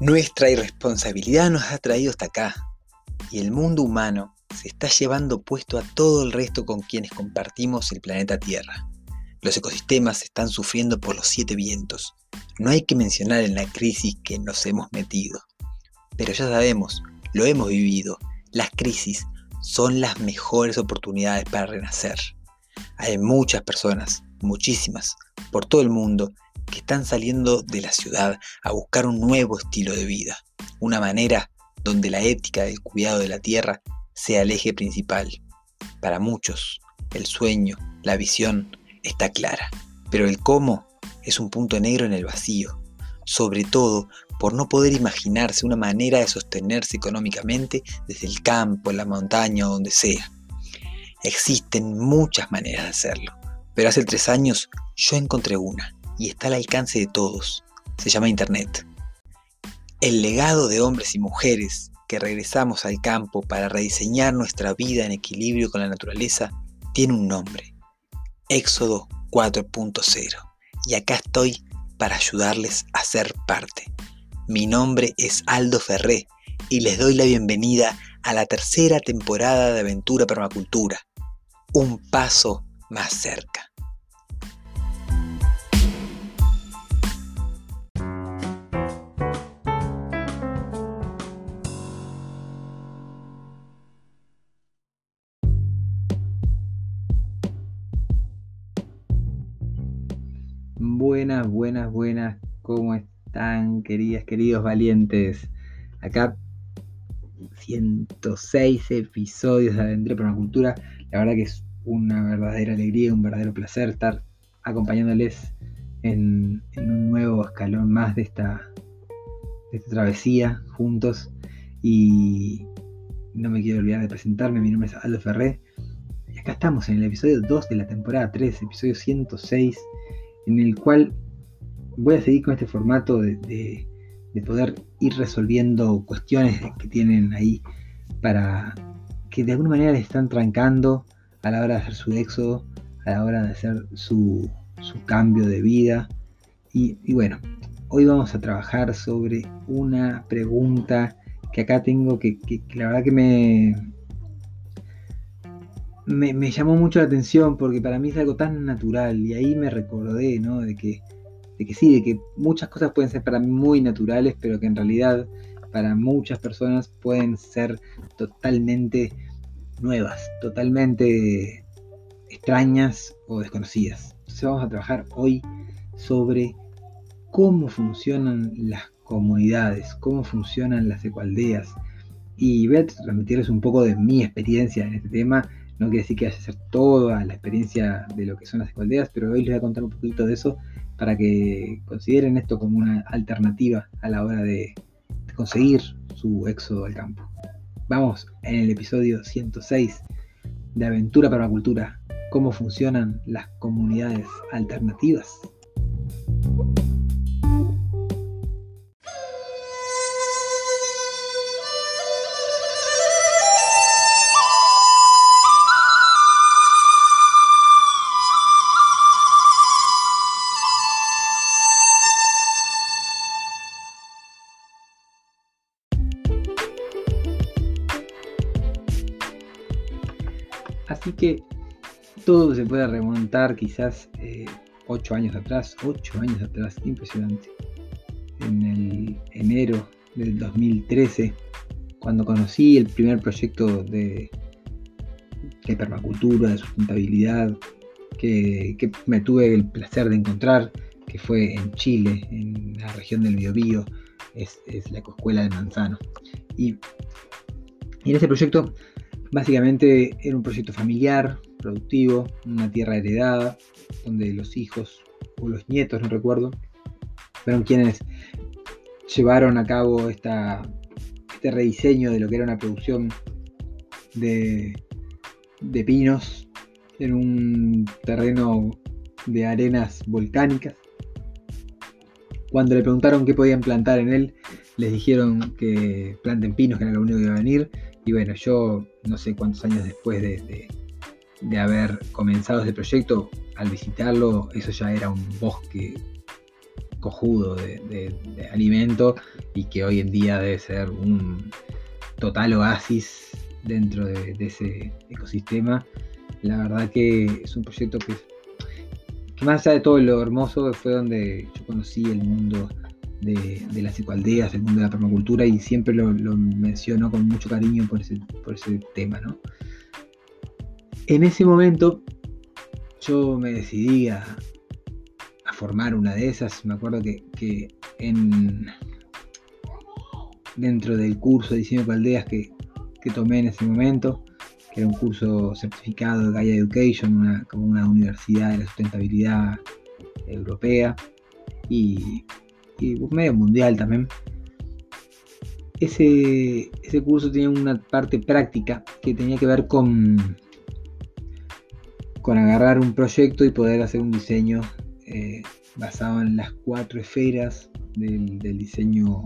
Nuestra irresponsabilidad nos ha traído hasta acá y el mundo humano se está llevando puesto a todo el resto con quienes compartimos el planeta Tierra. Los ecosistemas están sufriendo por los siete vientos. No hay que mencionar en la crisis que nos hemos metido. Pero ya sabemos, lo hemos vivido, las crisis son las mejores oportunidades para renacer. Hay muchas personas, muchísimas, por todo el mundo, que están saliendo de la ciudad a buscar un nuevo estilo de vida, una manera donde la ética del cuidado de la tierra sea el eje principal. Para muchos, el sueño, la visión está clara, pero el cómo es un punto negro en el vacío, sobre todo por no poder imaginarse una manera de sostenerse económicamente desde el campo, la montaña o donde sea. Existen muchas maneras de hacerlo, pero hace tres años yo encontré una, y está al alcance de todos. Se llama Internet. El legado de hombres y mujeres que regresamos al campo para rediseñar nuestra vida en equilibrio con la naturaleza tiene un nombre. Éxodo 4.0. Y acá estoy para ayudarles a ser parte. Mi nombre es Aldo Ferré y les doy la bienvenida a la tercera temporada de Aventura Permacultura. Un paso más cerca. Queridas, queridos valientes? Acá 106 episodios de Aventura Permacultura. La verdad que es una verdadera alegría, un verdadero placer estar acompañándoles en, un nuevo escalón más de esta, de esta travesía juntos. Y no me quiero olvidar de presentarme, mi nombre es Aldo Ferré. Y acá estamos en el episodio 2 de la temporada 3, episodio 106 en el cual voy a seguir con este formato de, poder ir resolviendo cuestiones que tienen ahí para que de alguna manera les están trancando a la hora de hacer su éxodo, a la hora de hacer su, cambio de vida. Y, bueno, hoy vamos a trabajar sobre una pregunta que acá tengo que la verdad que me, me, llamó mucho la atención porque para mí es algo tan natural y ahí me recordé, ¿no? De que, de que sí, de que muchas cosas pueden ser para mí muy naturales, pero que en realidad para muchas personas pueden ser totalmente nuevas, totalmente extrañas o desconocidas. Entonces vamos a trabajar hoy sobre cómo funcionan las comunidades, cómo funcionan las ecoaldeas. Y voy a transmitirles un poco de mi experiencia en este tema no quiere decir que vaya a ser toda la experiencia de lo que son las escoldeas, pero hoy les voy a contar un poquito de eso para que consideren esto como una alternativa a la hora de, conseguir su éxodo al campo. Vamos en el episodio 106 de Aventura para la Cultura, cómo funcionan las comunidades alternativas. Que todo se puede remontar quizás eh, ocho años atrás, ocho años atrás, impresionante. En el enero del 2013, cuando conocí el primer proyecto de, permacultura, de sustentabilidad, que, me tuve el placer de encontrar, que fue en Chile, en la región del Biobío, es, es la escuela de Manzano. Y, y en ese proyecto Básicamente era un proyecto familiar, productivo, una tierra heredada, donde los hijos o los nietos, no recuerdo, fueron quienes llevaron a cabo esta, este rediseño de lo que era una producción de, de pinos en un terreno de arenas volcánicas. Cuando le preguntaron qué podían plantar en él, les dijeron que planten pinos, que era lo único que iba a venir, y bueno, yo no sé cuántos años después de, haber comenzado este proyecto, al visitarlo, eso ya era un bosque cojudo de, alimento y que hoy en día debe ser un total oasis dentro de, ese ecosistema. La verdad que es un proyecto que, que, más allá de todo lo hermoso, fue donde yo conocí el mundo de, las ecoaldeas, el mundo de la permacultura y siempre lo, menciono con mucho cariño por ese, por ese tema. ¿no? En ese momento yo me decidí a, formar una de esas. Me acuerdo que, en, dentro del curso de diseño de aldeas que, tomé en ese momento, que era un curso certificado de Gaia Education, como una universidad de la sustentabilidad europea y, medio mundial también. Ese, ese curso tenía una parte práctica que tenía que ver con, con agarrar un proyecto y poder hacer un diseño eh, basado en las cuatro esferas del, diseño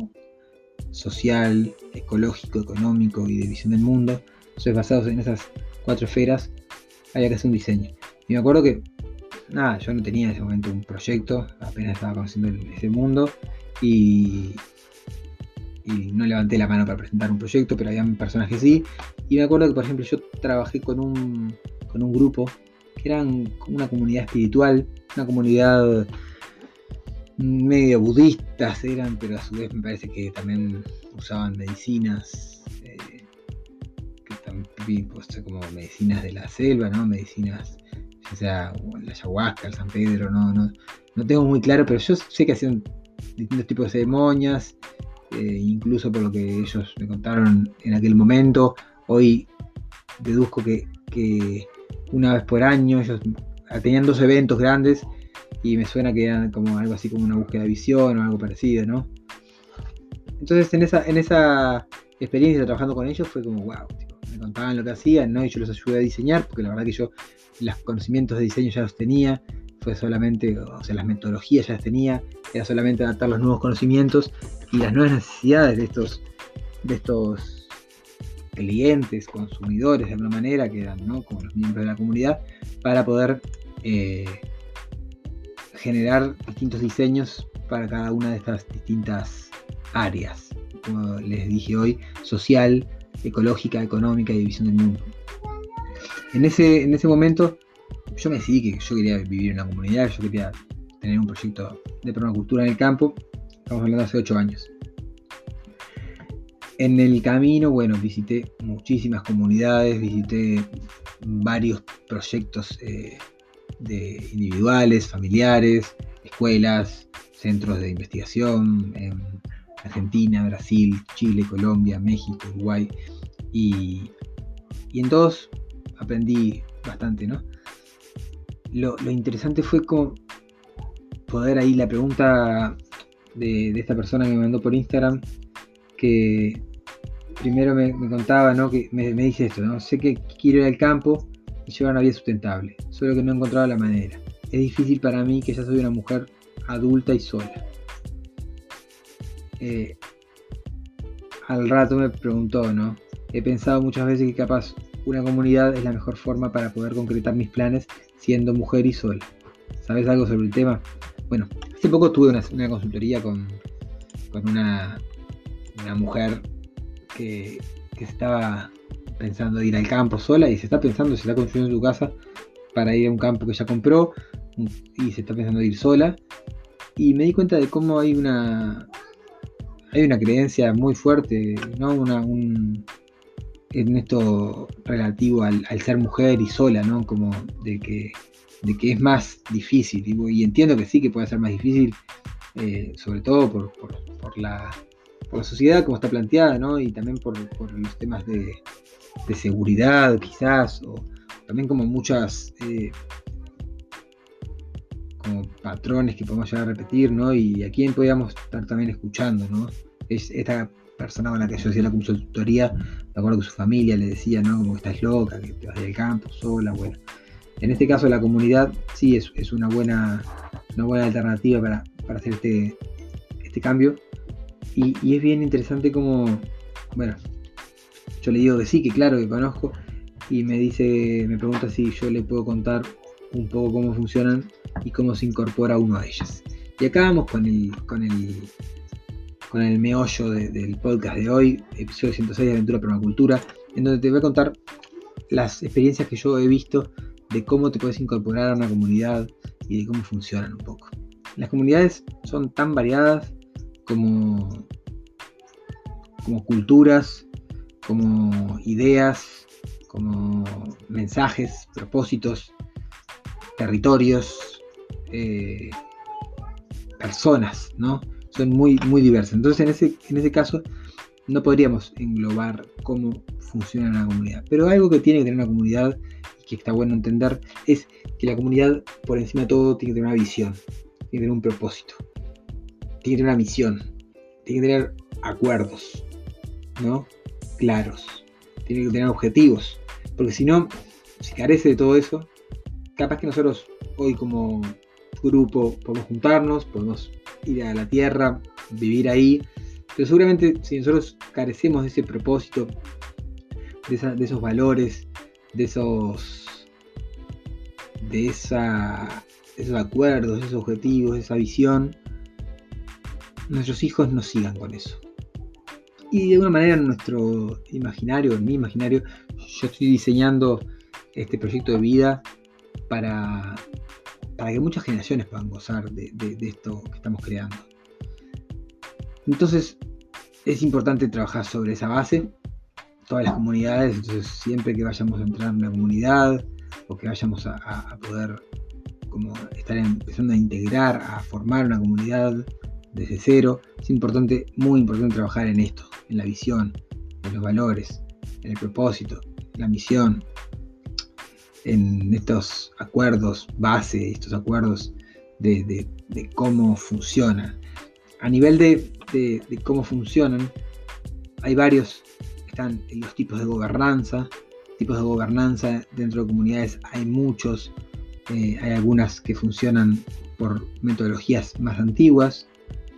social, ecológico, económico y de visión del mundo. Entonces, basados en esas cuatro esferas, había que hacer un diseño. Y me acuerdo que, nada, yo no tenía en ese momento un proyecto, apenas estaba conociendo ese mundo y, no levanté la mano para presentar un proyecto, pero había personas que sí. Y me acuerdo que, por ejemplo, yo trabajé con un, con un grupo que eran una comunidad espiritual una comunidad medio budistas eran, pero a su vez me parece que también usaban medicinas, eh, que como medicinas de la selva, ¿no? Medicinas, ya sea la ayahuasca, el San Pedro, no, no, no tengo muy claro, pero yo sé que hacían distintos tipos de ceremonias, eh, incluso por lo que ellos me contaron en aquel momento, hoy deduzco que, que una vez por año ellos tenían dos eventos grandes y me suena que eran como algo así como una búsqueda de visión o algo parecido, ¿no? Entonces en esa, en esa experiencia trabajando con ellos fue como, wow, me contaban lo que hacían, ¿no? Y yo los ayudé a diseñar, porque la verdad que yo los conocimientos de diseño ya los tenía, fue solamente, o sea, las metodologías ya las tenía, era solamente adaptar los nuevos conocimientos y las nuevas necesidades de estos, de estos clientes, consumidores de alguna manera, que eran ¿no? como los miembros de la comunidad, para poder eh, generar distintos diseños para cada una de estas distintas áreas, como les dije hoy, social, ecológica, económica y de visión del mundo. En ese, en ese momento yo me decidí que yo quería vivir en una comunidad, yo quería tener un proyecto de permacultura en el campo, estamos hablando hace 8 años. En el camino, bueno, visité muchísimas comunidades, visité varios proyectos eh, de individuales, familiares, escuelas, centros de investigación Argentina, Brasil, Chile, Colombia, México, Uruguay. Y, en todos aprendí bastante, ¿no? Lo, interesante fue como poder ahí la pregunta de, esta persona que me mandó por Instagram, que primero me, contaba, ¿no? Que me, me, dice esto, ¿no? Sé que quiero ir al campo, llevar una vida sustentable, solo que no he encontrado la manera. Es difícil para mí que ya soy una mujer adulta y sola. Eh, al rato me preguntó, ¿no? He pensado muchas veces que capaz una comunidad es la mejor forma para poder concretar mis planes siendo mujer y sola. ¿Sabes algo sobre el tema? Bueno, hace poco tuve una, consultoría con, con una, una mujer que, que estaba pensando ir al campo sola y se está pensando, se está construyendo su casa para ir a un campo que ya compró y se está pensando ir sola. Y me di cuenta de cómo hay una hay una creencia muy fuerte, ¿no? Una, un, en esto relativo al, ser mujer y sola, ¿no? Como de que, de que es más difícil. Y, entiendo que sí que puede ser más difícil, eh, sobre todo por, por, la, por, la, sociedad como está planteada, ¿no? Y también por los temas de, de seguridad quizás, o también como muchas eh, patrones que podemos llegar a repetir, ¿no? Y a quién podríamos estar también escuchando, ¿no? Es esta persona con la que yo hacía la consultoría, de acuerdo que su familia le decía, ¿no? Como que estás loca, que te vas del campo sola, bueno. En este caso la comunidad sí es, una, buena, una buena alternativa para, para hacer este, este cambio. Y, y, es bien interesante como, bueno, yo le digo que sí, que claro, que conozco. Y me dice, me pregunta si yo le puedo contar un poco cómo funcionan y cómo se incorpora uno a ellas. Y acá vamos con el, con el, con el meollo del podcast de hoy, episodio 106 de Aventura Permacultura, en donde te voy a contar las experiencias que yo he visto de cómo te puedes incorporar a una comunidad y de cómo funcionan un poco. Las comunidades son tan variadas como, como culturas, como ideas, como mensajes, propósitos, territorios, eh, personas, ¿no? Son muy, muy diversas. Entonces, en ese, en ese caso, no podríamos englobar cómo funciona una comunidad. Pero algo que tiene que tener una comunidad y que está bueno entender es que la comunidad, por encima de todo, tiene que tener una visión, tiene que tener un propósito, tiene que tener una misión, tiene que tener acuerdos, ¿no? Claros, tiene que tener objetivos. Porque si no, si carece de todo eso, capaz que nosotros hoy como grupo podemos juntarnos, podemos ir a la tierra, vivir ahí, pero seguramente si nosotros carecemos de ese propósito, de, esos valores, de esos, de, esa, esos acuerdos, esos objetivos, esa visión, nuestros hijos no sigan con eso. Y de alguna manera en nuestro imaginario, en mi imaginario, yo estoy diseñando este proyecto de vida para, para que muchas generaciones puedan gozar de, esto que estamos creando. Entonces, es importante trabajar sobre esa base, todas las comunidades, entonces siempre que vayamos a entrar en una comunidad o que vayamos a, poder como estar empezando a integrar, a formar una comunidad desde cero, es importante, muy importante trabajar en esto, en la visión, en los valores, en el propósito, la misión, en estos acuerdos base, estos acuerdos de, cómo funcionan. A nivel de, cómo funcionan, hay varios, están los tipos de gobernanza, tipos de gobernanza dentro de comunidades hay muchos, eh, hay algunas que funcionan por metodologías más antiguas,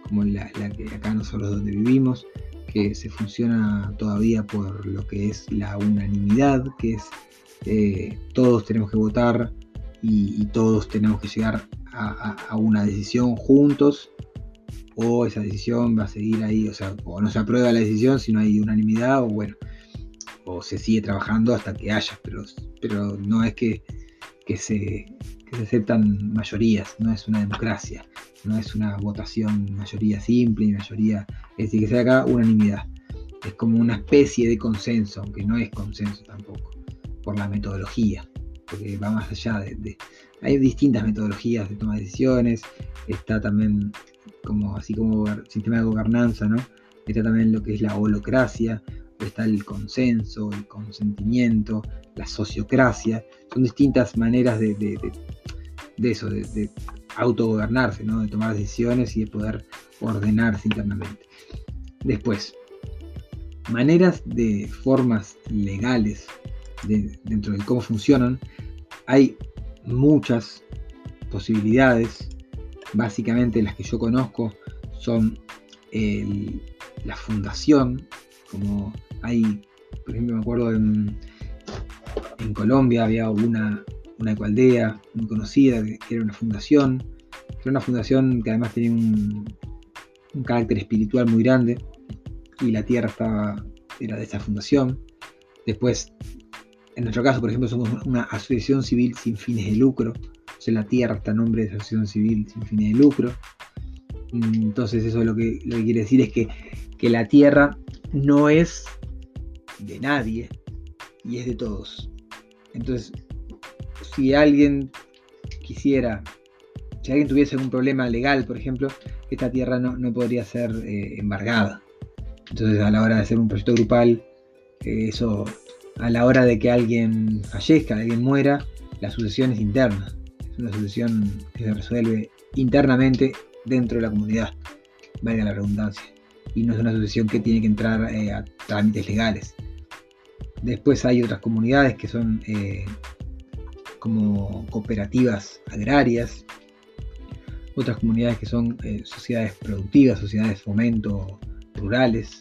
como la, la que acá nosotros donde vivimos, que se funciona todavía por lo que es la unanimidad, que es eh, todos tenemos que votar y, todos tenemos que llegar a, una decisión juntos, o esa decisión va a seguir ahí, o sea, o no se aprueba la decisión si no hay unanimidad, o bueno, o se sigue trabajando hasta que haya, pero, pero no es que, se, que se aceptan mayorías, no es una democracia no es una votación mayoría simple y mayoría, es decir, que sea acá unanimidad. Es como una especie de consenso, aunque no es consenso tampoco, por la metodología, porque va más allá de, hay distintas metodologías de toma de decisiones, está también como así como sistema de gobernanza, ¿no? Está también lo que es la holocracia, está el consenso, el consentimiento, la sociocracia, son distintas maneras de, de eso, de, autogobernarse, ¿no? de tomar decisiones y de poder ordenarse internamente. Después, maneras de formas legales dentro de cómo funcionan, hay muchas posibilidades. Básicamente las que yo conozco son la fundación, como hay, por ejemplo, me acuerdo en, en Colombia había una una ecoaldea muy conocida, que, era una fundación, era una fundación que además tenía un, carácter espiritual muy grande, y la tierra estaba, era de esa fundación. Después, en nuestro caso, por ejemplo, somos una asociación civil sin fines de lucro, o sea, la tierra está a nombre de asociación civil sin fines de lucro. Mm, entonces eso lo que, lo que quiere decir es que, que la tierra no es de nadie y es de todos. Entonces, si alguien quisiera, si alguien tuviese algún problema legal, por ejemplo, esta tierra no, podría ser eh, embargada. Entonces a la hora de hacer un proyecto grupal, eh, eso, a la hora de que alguien fallezca, alguien muera, la sucesión es interna. Es una sucesión que se resuelve internamente dentro de la comunidad, valga la redundancia. Y no es una sucesión que tiene que entrar eh, a trámites legales. Después hay otras comunidades que son como cooperativas agrarias, otras comunidades que son eh, sociedades productivas, sociedades de fomento rurales,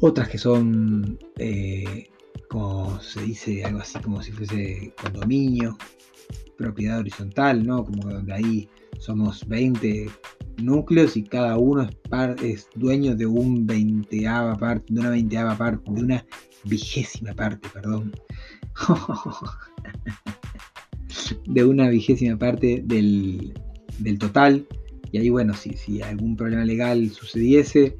otras que son, eh, como se dice, algo así como si fuese condominio, propiedad horizontal, ¿no? Como donde ahí somos 20 núcleos y cada uno es, es dueño de un veinteava parte, de una veinteava parte, de una vigésima parte, perdón. de una vigésima parte del, total. Y ahí, bueno, si, si algún problema legal sucediese,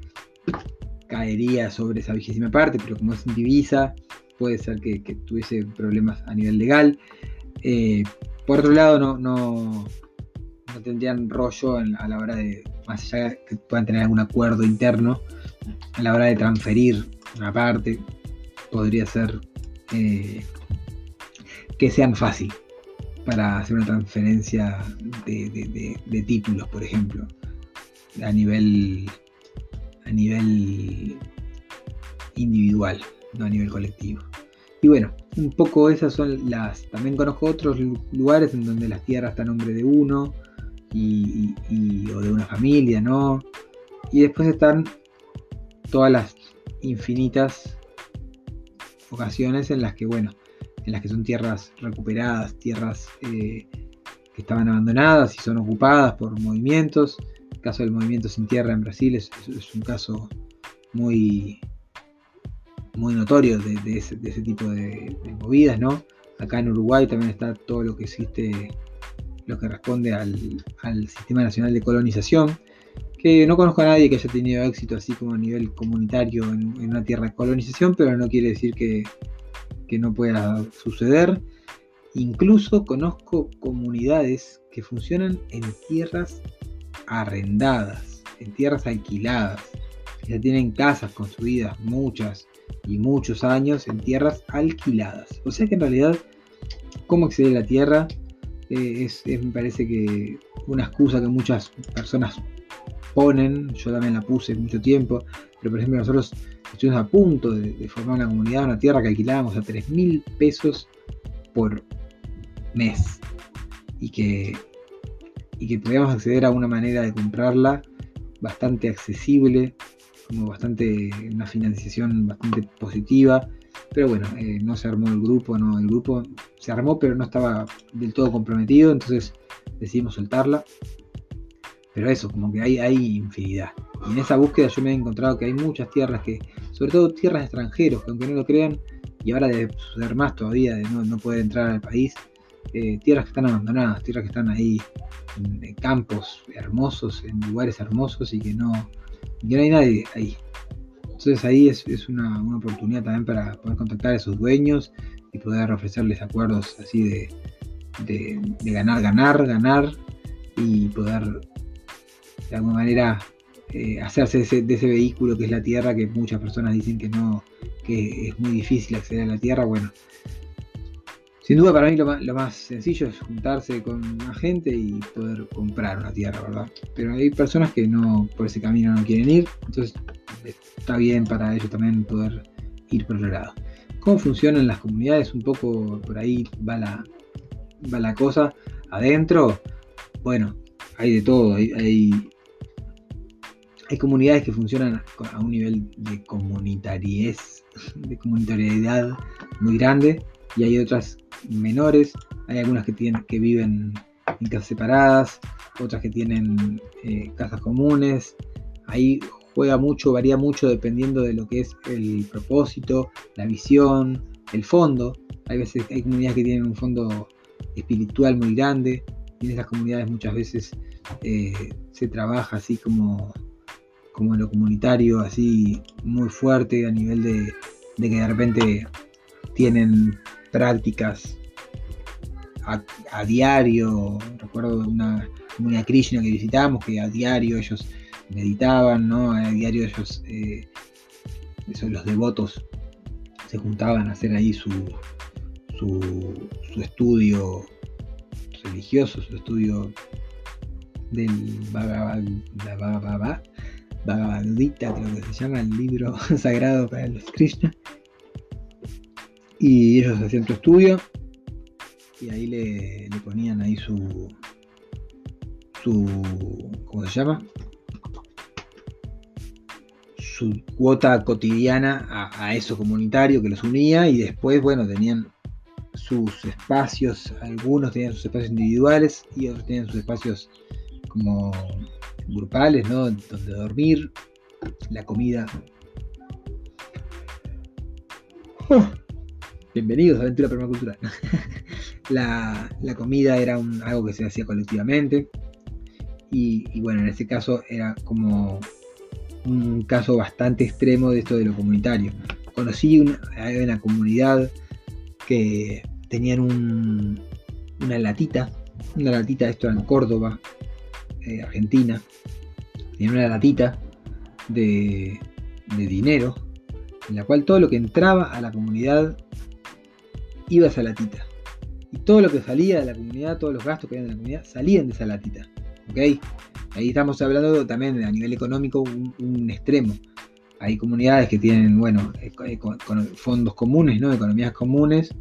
caería sobre esa vigésima parte, pero como es en divisa, puede ser que, tuviese problemas a nivel legal. Eh, por otro lado, no, no, no tendrían rollo a la hora de, más allá que puedan tener algún acuerdo interno, a la hora de transferir una parte, podría ser eh, que sean fácil para hacer una transferencia de, títulos, por ejemplo, a nivel, a nivel individual, no a nivel colectivo. Y bueno, un poco esas son las. También conozco otros lugares en donde las tierras están a nombre de uno y, o de una familia, ¿no? Y después están todas las infinitas ocasiones en las que, bueno, en las que son tierras recuperadas, tierras eh, que estaban abandonadas y son ocupadas por movimientos. El caso del movimiento sin tierra en Brasil es, un caso muy, muy notorio de, ese, tipo de, movidas, ¿no? Acá en Uruguay también está todo lo que existe, lo que responde al, Sistema Nacional de Colonización, que no conozco a nadie que haya tenido éxito así como a nivel comunitario en, una tierra de colonización, pero no quiere decir que, que no pueda suceder. Incluso conozco comunidades que funcionan en tierras arrendadas, en tierras alquiladas. Ya tienen casas construidas muchas y muchos años en tierras alquiladas. O sea que en realidad, cómo acceder a la tierra eh, es, me parece que una excusa que muchas personas ponen. Yo también la puse mucho tiempo. Pero por ejemplo nosotros estuvimos a punto de, formar una comunidad, una tierra que alquilábamos a 3 mil pesos por mes. Y que, y que podíamos acceder a una manera de comprarla bastante accesible, como bastante, una financiación bastante positiva. Pero bueno, eh, no se armó el grupo, no, el grupo se armó, pero no estaba del todo comprometido, entonces decidimos soltarla. Pero eso, como que hay, hay infinidad. Y en esa búsqueda yo me he encontrado que hay muchas tierras que, sobre todo tierras de extranjeros, que aunque no lo crean, y ahora debe suceder más todavía de no, poder entrar al país, eh, tierras que están abandonadas, tierras que están ahí en, campos hermosos, en lugares hermosos y que no, no hay nadie ahí. Entonces ahí es, una, oportunidad también para poder contactar a esos dueños y poder ofrecerles acuerdos así de, de ganar, ganar, ganar y poder de alguna manera eh, hacerse de ese, vehículo que es la Tierra, que muchas personas dicen que no, que es muy difícil acceder a la Tierra. Bueno, sin duda para mí lo más, sencillo es juntarse con una gente y poder comprar una tierra, ¿verdad? Pero hay personas que no por ese camino no quieren ir, entonces está bien para ellos también poder ir por otro lado. ¿Cómo funcionan las comunidades? Un poco por ahí va la, va la cosa. Adentro, bueno, hay de todo, hay hay comunidades que funcionan a un nivel de comunitariez, de comunitariedad muy grande, y hay otras menores. Hay algunas que, tienen, que viven en casas separadas, otras que tienen eh, casas comunes. Ahí juega mucho, varía mucho dependiendo de lo que es el propósito, la visión, el fondo. Hay veces hay comunidades que tienen un fondo espiritual muy grande y en esas comunidades muchas veces eh, se trabaja así como como lo comunitario, así muy fuerte a nivel de, que de repente tienen prácticas a, diario. Recuerdo una comunidad Krishna que visitamos, que a diario ellos meditaban, ¿no? A diario ellos, eh, los devotos, se juntaban a hacer ahí su, su, su estudio religioso, su estudio del Bhagavad, Bhagavad Gita, creo que se llama, el libro sagrado para los Krishna. Y ellos hacían su estudio y ahí le, ponían ahí su, su, ¿cómo se llama? Su cuota cotidiana a, a eso comunitario que los unía y después, bueno, tenían sus espacios, algunos tenían sus espacios individuales y otros tenían sus espacios como grupales, ¿no? Donde dormir, la comida. Bienvenidos a Aventura Permacultural. la, la, comida era algo que se hacía colectivamente. Y, bueno, en este caso era como un caso bastante extremo de esto de lo comunitario. Conocí una, comunidad que tenían una latita, una latita, esto en Córdoba, eh, Argentina, tenían una latita de, de dinero, en la cual todo lo que entraba a la comunidad iba a esa latita. Y todo lo que salía de la comunidad, todos los gastos que había en la comunidad, salían de esa latita. ¿Ok? Ahí estamos hablando también a nivel económico un, extremo. Hay comunidades que tienen, bueno, eh, eh, fondos comunes, ¿no? Economías comunes.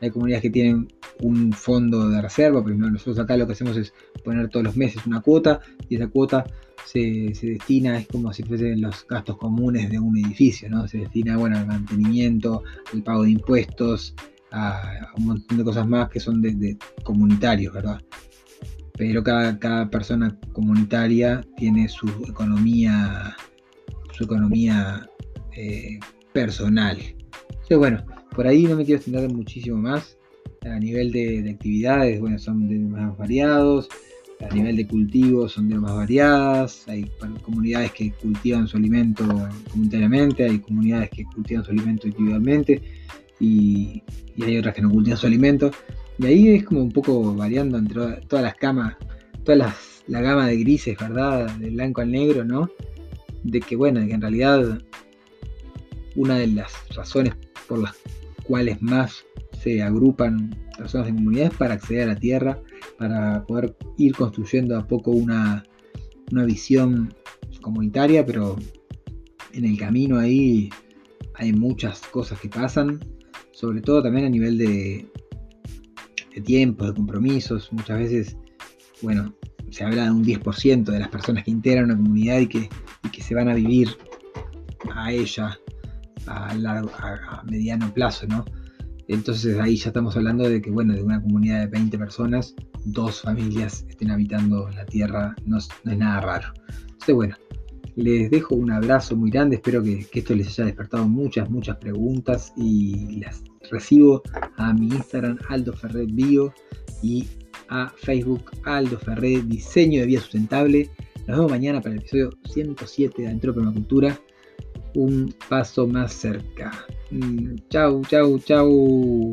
Hay comunidades que tienen un fondo de reserva, pero nosotros acá lo que hacemos es poner todos los meses una cuota y esa cuota se, destina, es como si fuesen los gastos comunes de un edificio, ¿no? Se destina, bueno, al mantenimiento, al pago de impuestos, a, un montón de cosas más que son de, comunitarios, ¿verdad? Pero cada, cada, persona comunitaria tiene su economía, su economía eh, personal. Entonces, bueno, por ahí no me quiero extender muchísimo más. A nivel de, actividades, bueno, son de más variados. A nivel de cultivos son de más variadas. Hay comunidades que cultivan su alimento comunitariamente, hay comunidades que cultivan su alimento individualmente y, hay otras que no cultivan su alimento. Y ahí es como un poco variando entre todas las camas, toda la gama de grises, ¿verdad? De blanco al negro, ¿no? De que, bueno, que en realidad una de las razones por las cuales más se agrupan personas en comunidades para acceder a la tierra, para poder ir construyendo a poco una, una visión comunitaria, pero en el camino ahí hay muchas cosas que pasan sobre todo también a nivel de, tiempo, de compromisos. Muchas veces, bueno, se habla de un 10% de las personas que integran una comunidad y que, que se van a vivir a ella a, largo, a, mediano plazo, ¿no? Entonces ahí ya estamos hablando de que, bueno, de una comunidad de 20 personas, dos familias estén habitando la tierra, no, no es nada raro. Entonces, bueno, les dejo un abrazo muy grande, espero que, esto les haya despertado muchas, muchas preguntas y las recibo a mi Instagram Aldo Ferrer Bio y a Facebook Aldo Ferrer Diseño de Vía Sustentable. Nos vemos mañana para el episodio 107 de Adentro Permacultura. Un paso más cerca. Mm, chau, chau, chau.